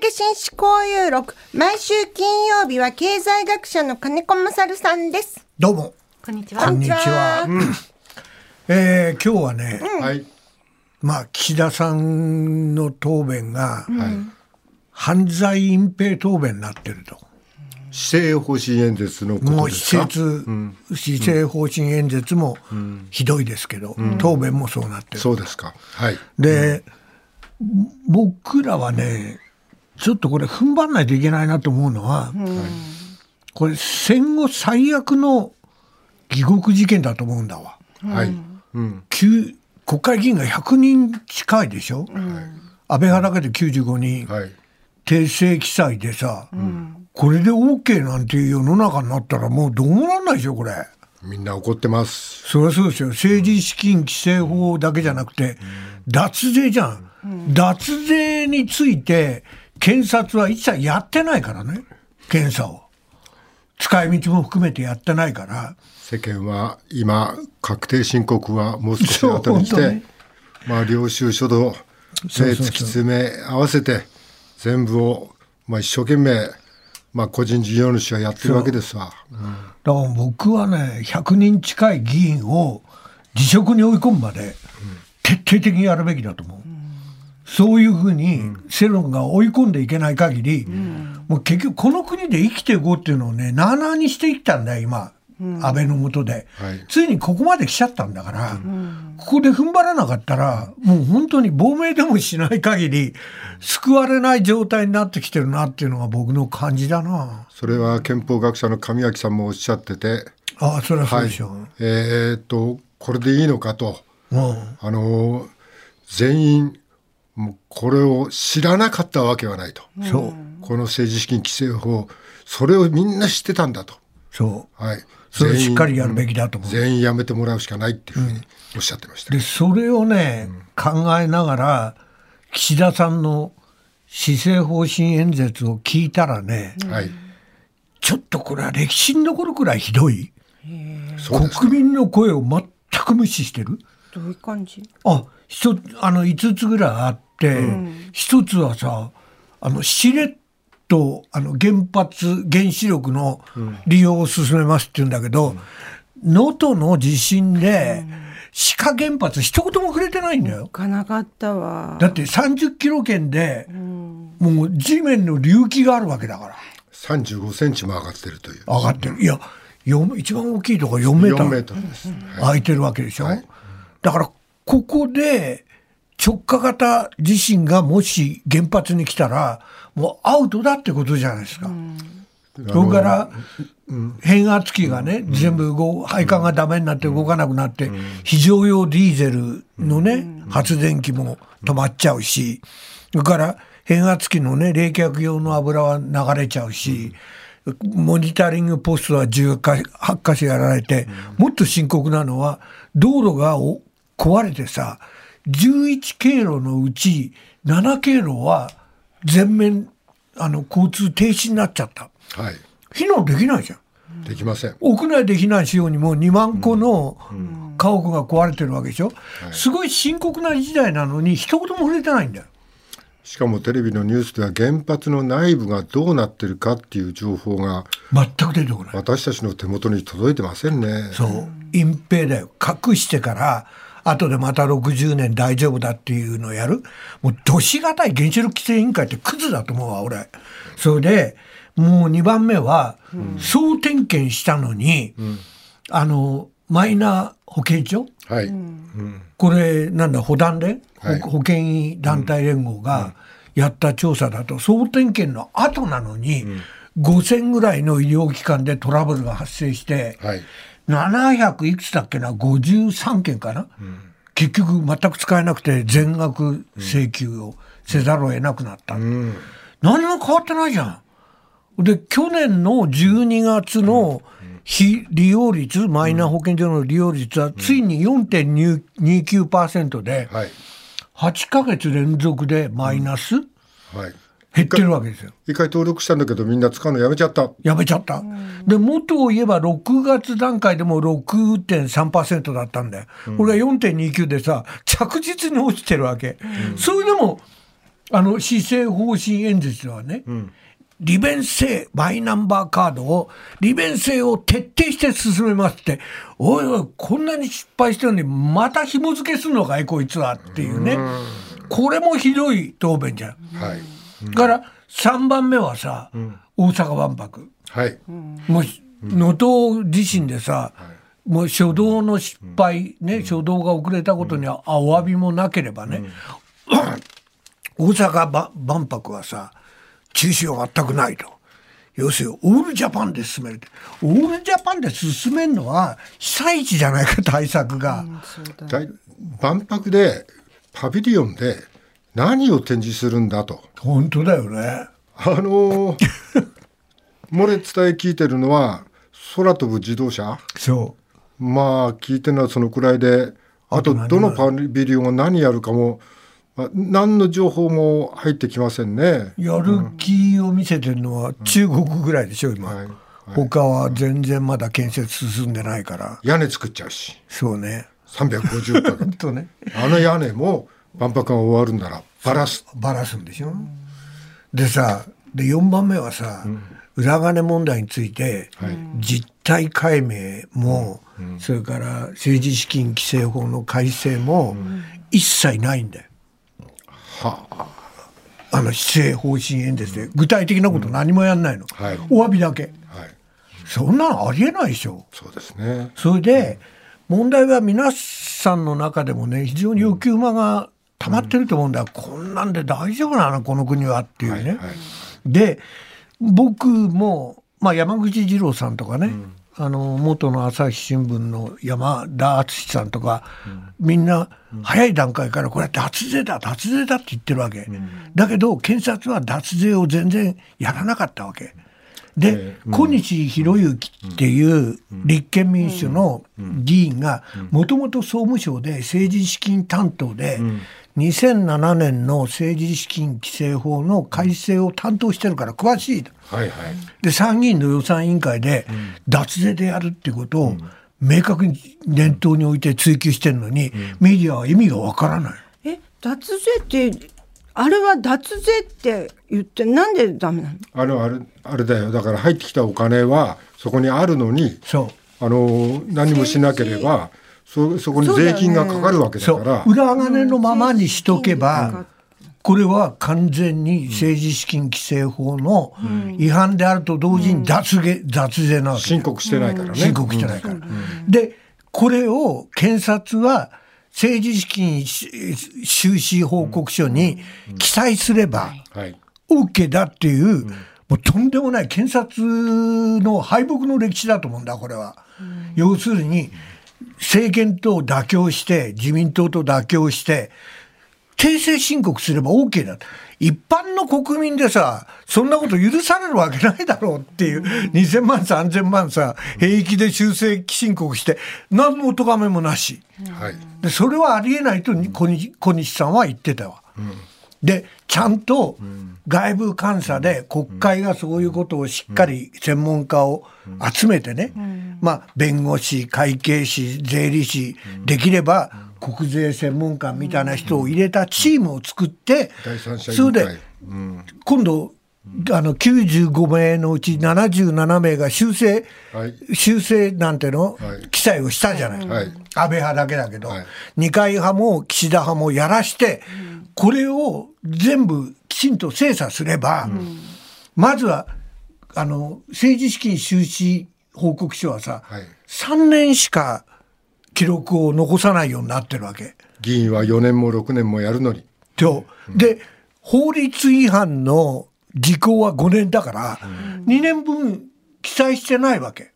け紳士交友録。毎週金曜日は経済学者の金子勝さんです。どうも。こんにちは。こんにちは。えー今日はね、はい。まあ、岸田さんの答弁が、はい。犯罪隠蔽答弁になってると。施政方針演説のこもうとですか？施設、施政方針演説もひどいですけど、答弁もそうなってる。そうですか。はい。で、僕らはね、ちょっとこれ踏ん張らないといけないなと思うのは、これ戦後最悪の疑獄事件だと思うんだわ。はい。うん。旧国会議員が100人近いでしょ、安倍派だけで95人、はい。訂正記載でさ、これで OK なんていう世の中になったらもうどうもなんないでしょこれ。みんな怒ってます。そりゃそうですよ政治資金規正法だけじゃなくて、脱税じゃん、脱税について検察は一切やってないからね。検査を。使い道も含めてやってないから。世間は今確定申告はもう少し後にして、ねまあ領収書と、突き詰め合わせて全部をまあ一生懸命まあ個人事業主はやってるわけですわ。だから僕はね100人近い議員を辞職に追い込むまで徹底的にやるべきだと思う、そういうふうに世論が追い込んでいけない限り、もう結局この国で生きていこうっていうのをねなあなあにしてきたんだよ今、安倍の下で、はい。ついにここまで来ちゃったんだから、ここで踏ん張らなかったらもう本当に亡命でもしない限り救われない状態になってきてるなっていうのが僕の感じだな。それは憲法学者の上脇さんもおっしゃってて、ああそれはそうはい。でしょう、。えーっとこれでいいのかと。うん。あの全員もうこれを知らなかったわけはないと、そう。この政治資金規正法それをみんな知ってたんだと、そう。はい、それを全員しっかりやるべきだと思う。全員やめてもらうしかないっていうふうにおっしゃってました、でそれをね、考えながら岸田さんの施政方針演説を聞いたらね、はい。ちょっとこれは歴史に残るくらいひどい。国民の声を全く無視してる。どういう感じ？あ一つあの5つぐらいあって、一つはさあのしれっとあの原発原子力の利用を進めますって言うんだけど能登、の地震で志賀原発一言も触れてないんだよ。かなかったわ。だって30キロ圏で、もう地面の隆起があるわけだから。35センチも上がってるという。上がってる。いやよ一番大きいところ4メータ4メーートルです、はい。空いてるわけでしょ、はい。だからここで直下型地震がもし原発に来たらもうアウトだってことじゃないですか。それから変圧器がね、全部動配管がダメになって動かなくなって、非常用ディーゼルのね、発電機も止まっちゃうし、それから変圧器のね、冷却用の油は流れちゃうし、モニタリングポストは10か8箇所やられて、もっと深刻なのは、道路がお壊れてさ、11経路のうち7経路は全面あの交通停止になっちゃった。はい避難できないじゃん。できません屋内で避難しようにも2万個の家屋が壊れてるわけでしょ、すごい深刻な事態なのに一言も触れてないんだよ。しかもテレビのニュースでは原発の内部がどうなってるかっていう情報が全く出てこない。私たちの手元に届いてませんねそう。隠蔽だよ。隠してから、後でまた60年大丈夫だっていうのをやる。もう、どしがたい原子力規制委員会ってクズだと思うわ、俺。それで、もう2番目は、総点検したのに、あの、マイナ保険証はい、これなんだ保団で、はい。ほ保険医団体連合がやった調査だと、総点検の後なのに、5000ぐらいの医療機関でトラブルが発生して、はい700いくつだっけな？53件かな、結局全く使えなくて全額請求をせざるを得なくなった、うん何も変わってないじゃん。で去年の12月の非利用率マイナ保険証の利用率はついに4.29%ではい。8ヶ月連続でマイナス？はい減ってるわけですよ。一回登録したんだけどみんな使うのやめちゃったやめちゃった。で、元を言えば6月段階でも6.3%だったんだよ。これが4.29でさ、着実に落ちてるわけ。それでも、あの施政方針演説ではね、利便性マイナンバーカードを利便性を徹底して進めますっておいおいこんなに失敗してるのにまた紐付けするのかいこいつはっていうねこれもひどい答弁じゃん。はい。だから3番目はさ、大阪万博。はい。もう能登地震でさ、もう初動の失敗、ね、初動が遅れたことにはあお詫びもなければね、大阪ば万博はさ中止は全くないと。要するにオールジャパンで進めるオールジャパンで進めるのは被災地じゃないか対策が、だい万博でパビリオンで何を展示するんだと。本当だよね。あのー 漏れ伝え聞いてるのは空飛ぶ自動車？そまあ聞いてるのはそのくらいであとどのパビリオンが何やるかも、まあ、何の情報も入ってきませんね。うやる気を見せてるのは中国ぐらいでしょ今、はい。他は全然まだ建設進んでないから。屋根作っちゃうし。そうね。350かけて。ね。あの屋根も万博が終わるならバラす。バラすんでしょ、でさで4番目はさ、裏金問題について、実態解明も、それから政治資金規正法の改正も、一切ないんだよ。あ。の施政方針演説で。具体的なこと何もやんないの、はい。お詫びだけ。はい。そんなのありえないでしょ。そうですね。それで問題は皆さんの中でもね非常に欲求間が溜まってると思うんだ、こんなんで大丈夫なの？この国はっていうね。はいで僕も、まあ、山口二郎さんとかね、あの元の朝日新聞の山田敦さんとか、みんな早い段階からこれは脱税だ脱税だって言ってるわけ、だけど検察は脱税を全然やらなかったわけ。で、小西博之っていう立憲民主の議員がもともと総務省で政治資金担当で2007年の政治資金規正法の改正を担当してるから詳しいと。はいはい。で参議院の予算委員会で脱税でやるってことを明確に念頭に置いて追及してるのにメディアは意味がわからない。え脱税ってあれは脱税って言ってなんでダメなの？あのあれあれだよ。だから入ってきたお金はそこにあるのにそう。あの何もしなければそそこに税金がかかるわけだそから。う裏金のままにしとけば、これは完全に政治資金規正法の違反であると同時に脱税,、脱税なわけ申告してないからね。申告してないから。でこれを検察は政治資金収支報告書に記載すればはい。OK だっていう、もうとんでもない検察の敗北の歴史だと思うんだこれは。要するに政権と妥協して自民党と妥協して訂正申告すれば OK だ。一般の国民でさそんなこと許されるわけないだろうっていう2000万3000万さ平気で修正申告して何の咎めもなし。はい。でそれはありえないと小西さんは言ってたわ。でちゃんと外部監査で国会がそういうことをしっかり専門家を集めてね、まあ、弁護士会計士税理士できれば国税専門官みたいな人を入れたチームを作って第三者委それで今度あの95名のうち77名が修正、はい。修正なんての、はい。記載をしたじゃない、はい。安倍派だけだけど、はい。二階派も岸田派もやらして、これを全部きちんと精査すれば、まずはあの政治資金収支報告書はさ、はい。3年しか記録を残さないようになってるわけ。議員は4年も6年もやるのに。とで法律違反の時効は5年だから、2年分記載してないわけ。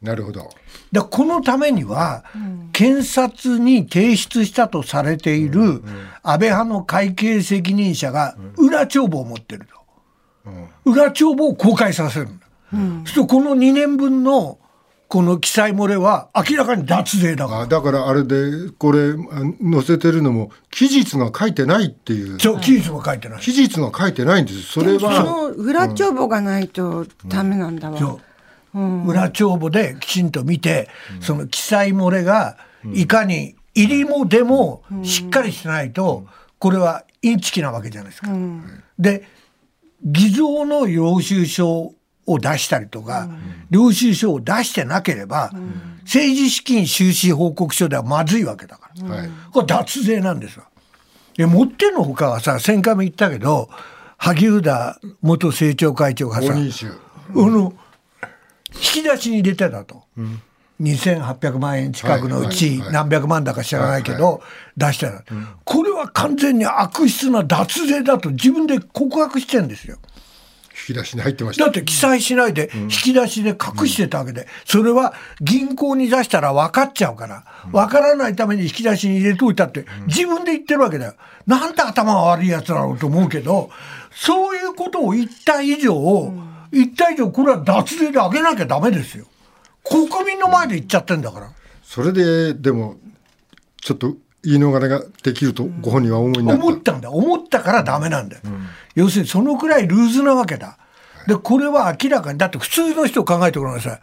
なるほど。だこのためには、検察に提出したとされている安倍派の会計責任者が裏帳簿を持ってると。裏帳簿を公開させるんだ。そうするとこの2年分のこの記載漏れは明らかに脱税だから。あだからあれでこれあ載せてるのも期日が書いてないっていう。そう、期日も書いてない。期日が書いてないんです。それそはの裏帳簿がないとダメなんだわ、そう。裏帳簿できちんと見て、その記載漏れがいかに入りも出もしっかりしないと、これはインチキなわけじゃないですか。で偽造の領収書を出したりとか、領収書を出してなければ、政治資金収支報告書ではまずいわけだから、はい。これ脱税なんですわ。で持ってんのほかはさ1000回も言ったけど萩生田元政調会長がさ五人衆あの引き出しに入れてたと、2800万円近くのうち何百万だか知らないけど、出してた、これは完全に悪質な脱税だと自分で告白してんですよ。引き出しに入ってました。だって記載しないで引き出しで隠してたわけで、それは銀行に出したら分かっちゃうから、分からないために引き出しに入れといたって自分で言ってるわけだよ。なんて頭が悪いやつだろうと思うけど、そういうことを言った以上、言った以上これは脱税で上げなきゃダメですよ。国民の前で言っちゃってんだから。それででもちょっと言い逃れができるとご本人は思い思ったんだ。思ったからダメなんだよ、要するにそのくらいルーズなわけだ。でこれは明らかにだって普通の人を考えてごらんなさい。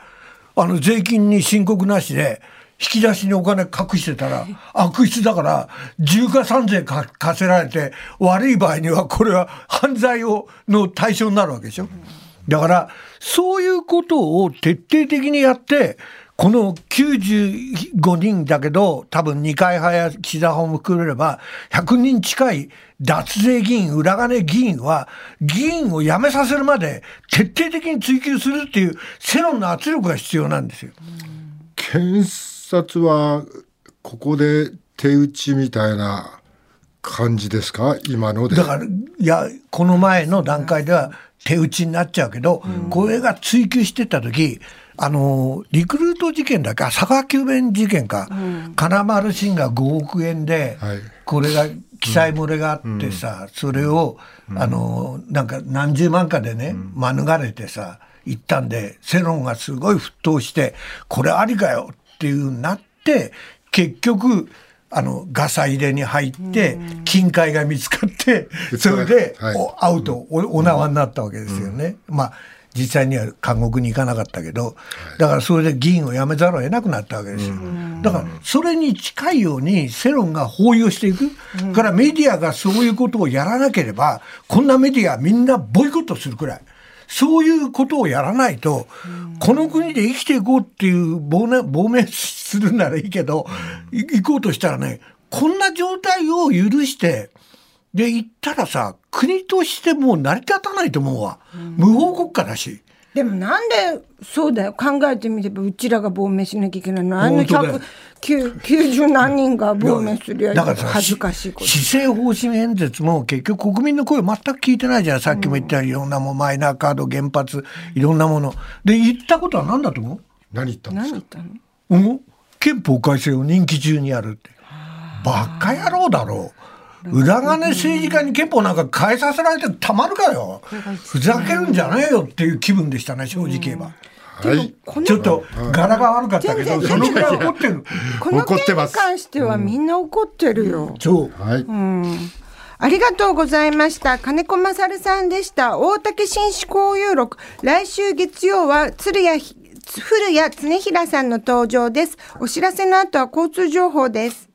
あの税金に申告なしで引き出しにお金隠してたら悪質だから重加算税か課せられて悪い場合にはこれは犯罪をの対象になるわけでしょ。だからそういうことを徹底的にやってこの95人だけど多分二階派や岸田派も含めれば100人近い脱税議員裏金議員は議員を辞めさせるまで徹底的に追及するっていう世論の圧力が必要なんですよ。検察はここで手打ちみたいな感じですか？今ので。だからいやこの前の段階では手打ちになっちゃうけど、これが追及してった時あのリクルート事件だっけあ佐川急便事件か、金丸信が5億円で、はい。これが記載漏れがあってさ、それを、あのなんか何十万かでね、免れてさ行ったんで世論がすごい沸騰してこれありかよっていうなって結局あのガサ入れに入って金塊が見つかってそれで、はい。おアウトおお縄になったわけですよね。まあ実際には監獄に行かなかったけどだからそれで議員を辞めざるを得なくなったわけですよ。だからそれに近いように世論が包囲をしていく、からメディアがそういうことをやらなければこんなメディアみんなボイコットするくらい。そういうことをやらないと、この国で生きていこうっていう亡命亡命するならいいけど、い行こうとしたらね、こんな状態を許して、で、行ったらさ、国としてもう成り立たないと思うわ。無法国家だし。でもなんでそうだよ。考えてみればうちらが亡命しなきゃいけないの。あの本当だよ。190何人が亡命するやだからさ恥ずかしいこと。施政方針演説も結局国民の声を全く聞いてないじゃん。さっきも言ったようにいろんなもんマイナーカード原発いろんなもの。で言ったことは何だと思う？何言ったんですか？何言ったの？うん。憲法改正を任期中にやるって。バカ野郎だろう裏金政治家に憲法なんか変えさせられてたまるかよ。ふざけるんじゃねえよっていう気分でしたね正直言えば。はい。このちょっと柄が悪かったけ全然どそのぐらい怒ってる。この件に怒ってます。関してはみんな怒ってるよ、そう。はい、ありがとうございました。金子勝さんでした。大竹紳士交友録。来週月曜は鶴谷ひ、古谷恒平さんの登場です。お知らせの後は交通情報です。